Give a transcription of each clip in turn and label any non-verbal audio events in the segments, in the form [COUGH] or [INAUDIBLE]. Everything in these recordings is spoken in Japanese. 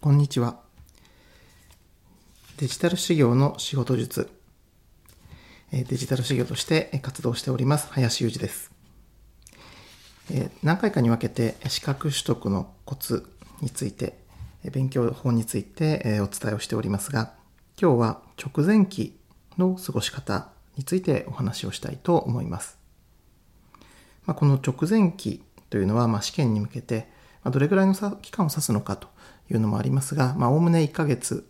こんにちは。デジタル修行の仕事術。デジタル修行として活動しております、林裕二です。何回かに分けて資格取得のコツについて、勉強法についてお伝えをしておりますが、今日は直前期の過ごし方についてお話をしたいと思います。まあ、この直前期というのは、まあ、試験に向けて、ま、どれぐらいの期間を指すのかというのもありますが、まあ、おおむね1ヶ月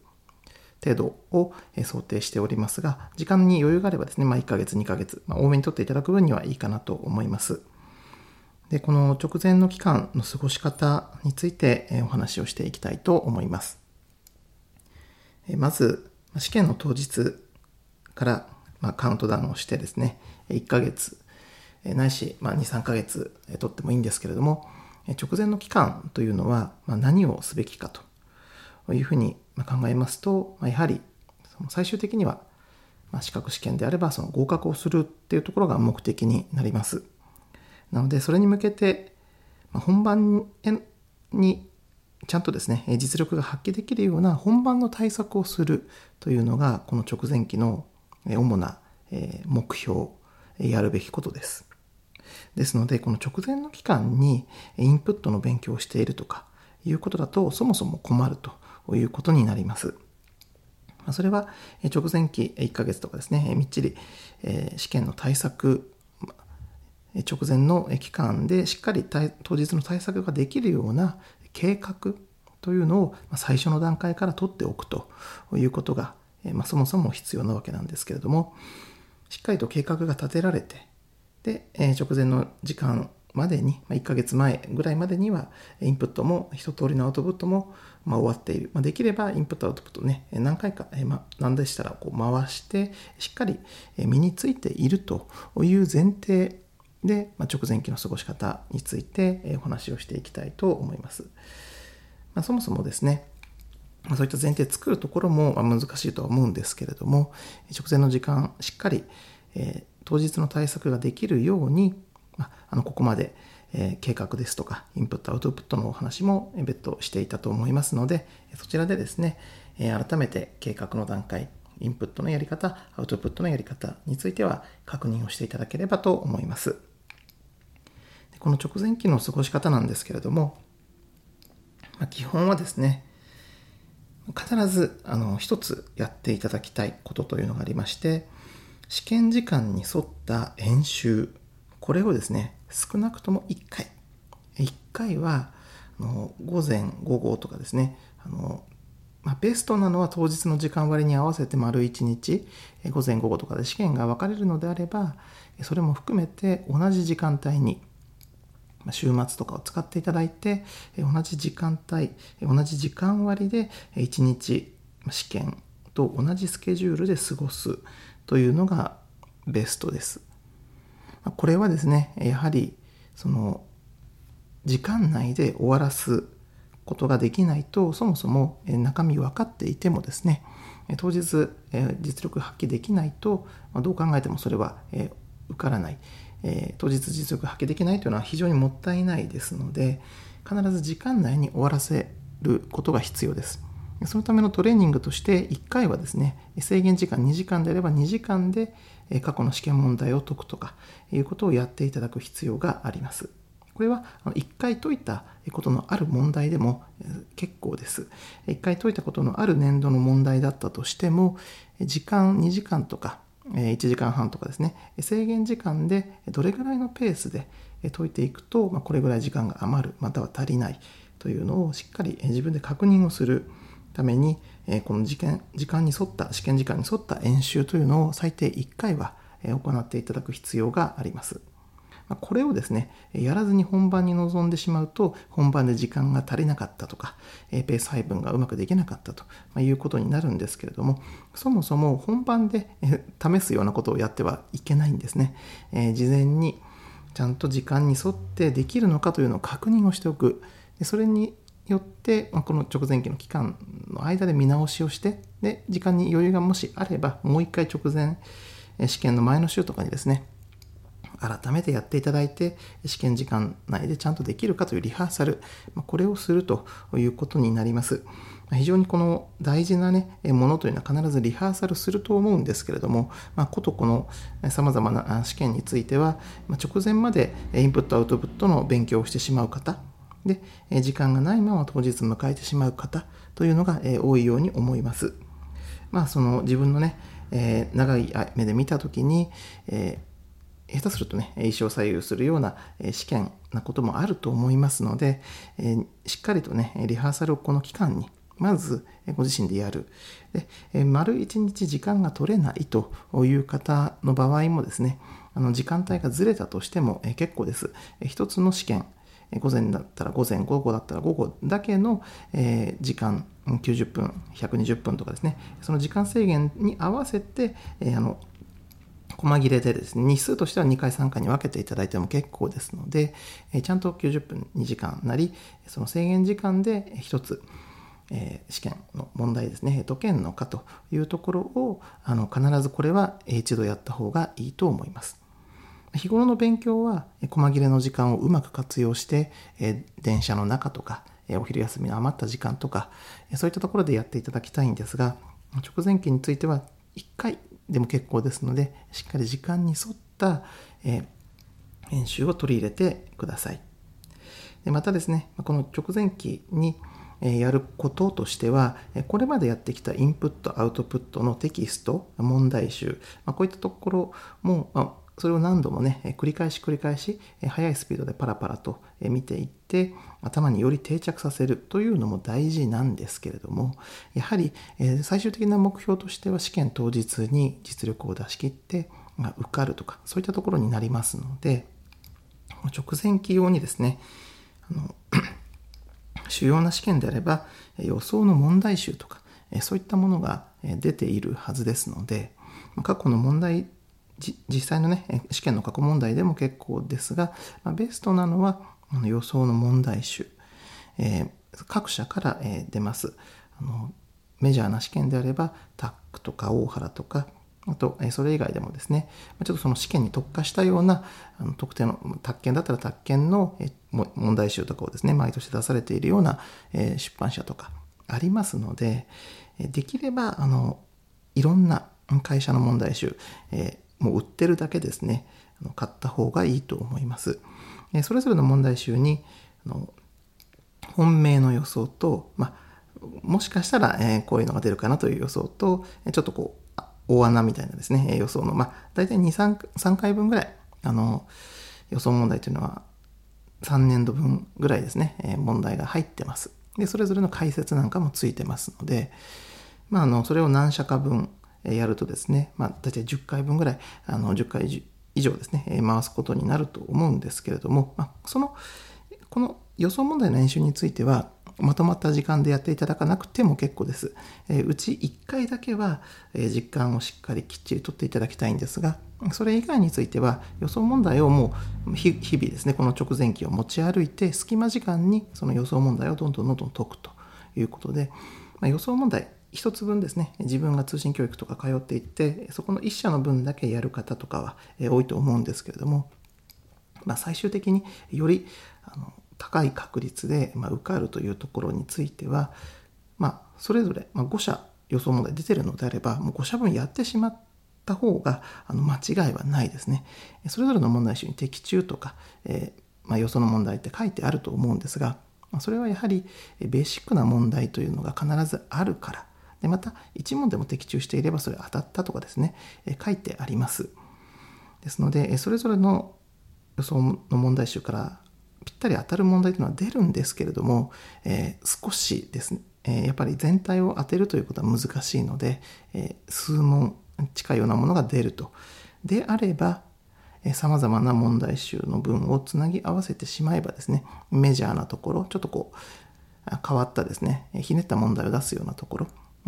程度を想定しておりますが、時間に余裕があればですね、まあ、1ヶ月、2ヶ月、まあ、多めに取っていただく分にはいいかなと思います。で、この直前の期間の過ごし方についてお話をしていきたいと思います。まず、試験の当日からまカウントダウンをしてですね、1ヶ月、ないし、まあ2、3ヶ月取ってもいいんですけれども、直前の期間というのは何をすべきかというふうに考えますと、やはり最終的には資格試験であればその合格をするっていうところが目的になります。なのでそれに向けて本番にちゃんとですね実力が発揮できるような本番の対策をするというのがこの直前期の主な目標やるべきことです。ですので、この直前の期間にインプットの勉強をしているとかいうことだと、そもそも困るということになります。それは直前期1ヶ月とかですね、みっちり試験の対策、直前の期間でしっかり当日の対策ができるような計画というのを最初の段階から取っておくということが、まあ、そもそも必要なわけなんですけれども、しっかりと計画が立てられて、で、え直前の時間までに、ま1ヶ月前ぐらいまでには、インプットも一通りのアウトプットも、ま終わっている。まできれば、インプット、アウトプットね、何回か、えま何でしたらこう回して、しっかり身についているという前提で、ま直前期の過ごし方についてお話をしていきたいと思います。まあ、そもそもですね、そういった前提作るところも難しいとは思うんですけれども、直前の時間、しっかり、えー当日の対策ができるように、まあのここまで、えー、計画ですとかインプットアウトプットのお話も別途していたと思いますのでそちらでですね、えー、改めて計画の段階インプットのやり方アウトプットのやり方については確認をしていただければと思います。この直前期の過ごし方なんですけれども、まあ、基本はですね必ずあの一つやっていただきたいことというのがありまして試験時間に沿った演習、これをですね、少なくとも1回。1回は、あの午前、午後とかですね、あのまあ、ベストなのは当日の時間割に合わせて丸1日、午前午後とかで試験が分かれるのであれば、それも含めて同じ時間帯に、週末とかを使っていただいて、同じ時間帯、同じ時間割で1日試験と同じスケジュールで過ごすというのがベストです。これはですね、やはりその時間内で終わらすことができないと、そもそも中身分かっていてもですね、当日実力発揮できないと、どう考えてもそれは受からない。当日実力発揮できないというのは非常にもったいないですので、必ず時間内に終わらせることが必要です。そのためのトレーニングとして1回はですね、制限時間2時間であれば2時間で過去の試験問題を解くとかいうことをやっていただく必要があります。これは1回解いたことのある問題でも結構です。1回解いたことのある年度の問題だったとしても、時間2時間とか1時間半とかですね、制限時間でどれぐらいのペースで解いていくと、これぐらい時間が余る、または足りないというのをしっかり自分で確認をする。ために、えこの時間時間に沿った試験時間に沿った演習というのを最低1回は行っていただく必要があります。これをですね、やらずに本番に臨んでしまうと、本番で時間が足りなかったとか、ペース配分がうまくできなかったということになるんですけれども、そもそも本番で試すようなことをやってはいけないんですね。事前にちゃんと時間に沿ってできるのかというのを確認をしておく。それによって、まあ、この直前期の期間の間で見直しをして、で、時間に余裕がもしあれば、もう一回直前、試験の前の週とかにですね、改めてやっていただいて、試験時間内でちゃんとできるかというリハーサルま、これをするということになります。非常にこの大事なね、ものというのは必ずリハーサルすると思うんですけれども、まあ、ことこの様々な試験についてはま、直前までインプットアウトプットの勉強をしてしまう方、で、時間がないまま当日迎えてしまう方というのが多いように思います。まあ、その自分のね、え長い目で見たときに、え下手するとね、一生左右するような試験なこともあると思いますので、えしっかりとね、リハーサルをこの期間にまずご自身でやる。で丸一日時間が取れないという方の場合もですね、あの時間帯がずれたとしても結構です。一つの試験、午前だったら午前、午後だったら午後だけの時間、90分、120分とかですね、その時間制限に合わせて、あの細切れでですね、日数としては2回3回に分けていただいても結構ですので、ちゃんと90分2時間なり、その制限時間で1つ、え、試験の問題ですね、解けんのかというところを、あの必ずこれは一度やった方がいいと思います。日頃の勉強は、細切れの時間をうまく活用して、え、電車の中とか、え、お昼休みの余った時間とか、そういったところでやっていただきたいんですが、直前期については1回でも結構ですので、しっかり時間に沿った、えー、編集を取り入れてください。でまたですね、この直前期に、やることとしては、これまでやってきたインプット、アウトプットのテキスト、問題集、こういったところも、それを何度もね、繰り返し繰り返し、速いスピードでパラパラと見ていって、頭により定着させるというのも大事なんですけれども、やはり最終的な目標としては試験当日に実力を出し切って、受かるとか、そういったところになりますので、直前期用にですね、あの [COUGHS] 主要な試験であれば予想の問題集とかそういったものが出ているはずですので過去の問題実際のね試験の過去問題でも結構ですがまベストなのは予想の問題集、え各社から、え出ます。あのメジャーな試験であればタックとか大原とかあと、それ以外でもですね、ちょっとその試験に特化したような、あの特定の、宅建だったら宅建の問題集とかをですね、毎年出されているような出版社とかありますので、できれば、あの、いろんな会社の問題集、えもう売ってるだけですね、買った方がいいと思います。それぞれの問題集に、あの本命の予想と、まあ、もしかしたら、えこういうのが出るかなという予想と、ちょっとこう、大穴みたいなですね、予想の、まあ、大体2、3, 3回分ぐらい、あの、予想問題というのは3年度分ぐらいですね、え問題が入ってます。で、それぞれの解説なんかもついてますので、まあ、あの、それを何社か分やるとですね、まあ、大体10回分ぐらい、あの、10回以上ですね、回すことになると思うんですけれども、まあ、その、この予想問題の練習については、まとまった時間でやっていただかなくても結構です。えうち1回だけは、え実感をしっかりきっちりとっていただきたいんですが、それ以外については予想問題をもう日々ですね、この直前期を持ち歩いて、隙間時間にその予想問題をどんどんどんどん解くということで、まあ、予想問題一つ分ですね、自分が通信教育とか通っていって、そこの一社の分だけやる方とかは多いと思うんですけれども、まあ、最終的によりあの高い確率で、ま受かるというところについては、まあ、それぞれ、ま5社予想問題出てるのであれば、もう5社分やってしまった方があの間違いはないですね。それぞれの問題集に的中とか、えー、まあ、予想の問題って書いてあると思うんですが、それはやはりベーシックな問題というのが必ずあるから。でまた、1問でも的中していればそれ当たったとかですね、え書いてあります。ですので、えそれぞれの予想の問題集からぴったり当たる問題というのは出るんですけれども、えー、少しですね、え、やっぱり全体を当てるということは難しいので、え、数問近いようなものが出ると。であれば、さまざまな問題集の文をつなぎ合わせてしまえばですね、メジャーなところ、ちょっとこう、変わったですね、ひねった問題を出すようなところ、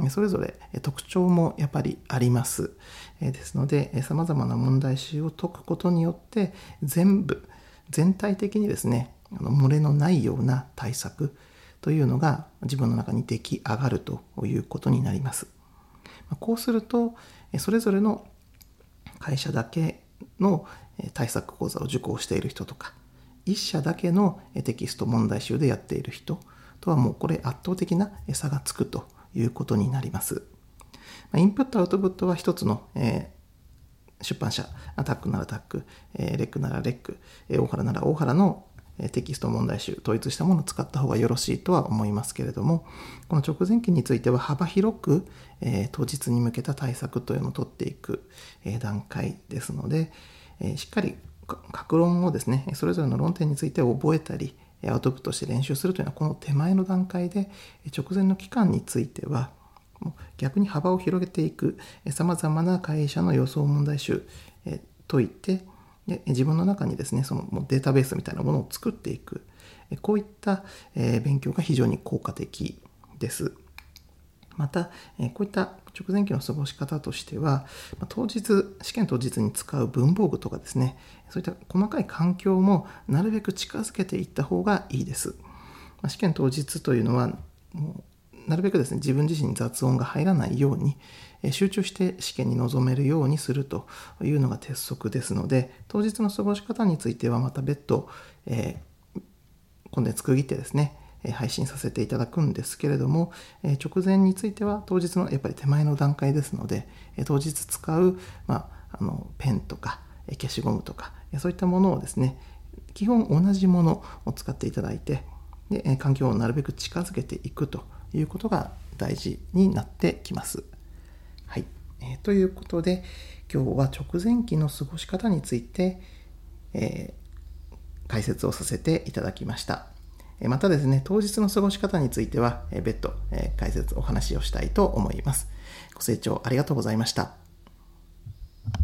それぞれ特徴もやっぱりあります。ですので、さまざまな問題集を解くことによって、全部、全体的にですね、あの漏れのないような対策というのが自分の中に出来上がるということになります。こうすると、それぞれの会社だけの対策講座を受講している人とか、一社だけのテキスト問題集でやっている人とはもうこれ圧倒的な差がつくということになります。インプットアウトプットは一つの、えー、出版社、アタックならタック、えー、レックならレック、えー、大原なら大原のテキスト問題集、統一したものを使った方がよろしいとは思いますけれども、この直前期については幅広く、えー、当日に向けた対策というのを取っていく、えー、段階ですので、えー、しっかり格論をですね、それぞれの論点について覚えたり、アウトプットして練習するというのは、この手前の段階で、直前の期間については、逆に幅を広げていく、さまざまな会社の予想問題集、え解いてで、自分の中にですね、そのもうデータベースみたいなものを作っていく、こういった、勉強が非常に効果的です。また、えこういった直前期の過ごし方としては、ま当日、試験当日に使う文房具とかですね、そういった細かい環境もなるべく近づけていった方がいいです。ま試験当日というのは、もうなるべくですね、自分自身に雑音が入らないように、集中して試験に臨めるようにするというのが鉄則ですので、当日の過ごし方についてはまた別途、えー、コンテンツ区切ってですね、配信させていただくんですけれども、直前については当日のやっぱり手前の段階ですので、当日使う、まあ、あのペンとか消しゴムとか、そういったものをですね、基本同じものを使っていただいて、で環境をなるべく近づけていくということが大事になってきます。はい。えー、ということで、今日は直前期の過ごし方について、えー、解説をさせていただきました。またですね、当日の過ごし方については、別途解説、お話をしたいと思います。ご清聴ありがとうございました。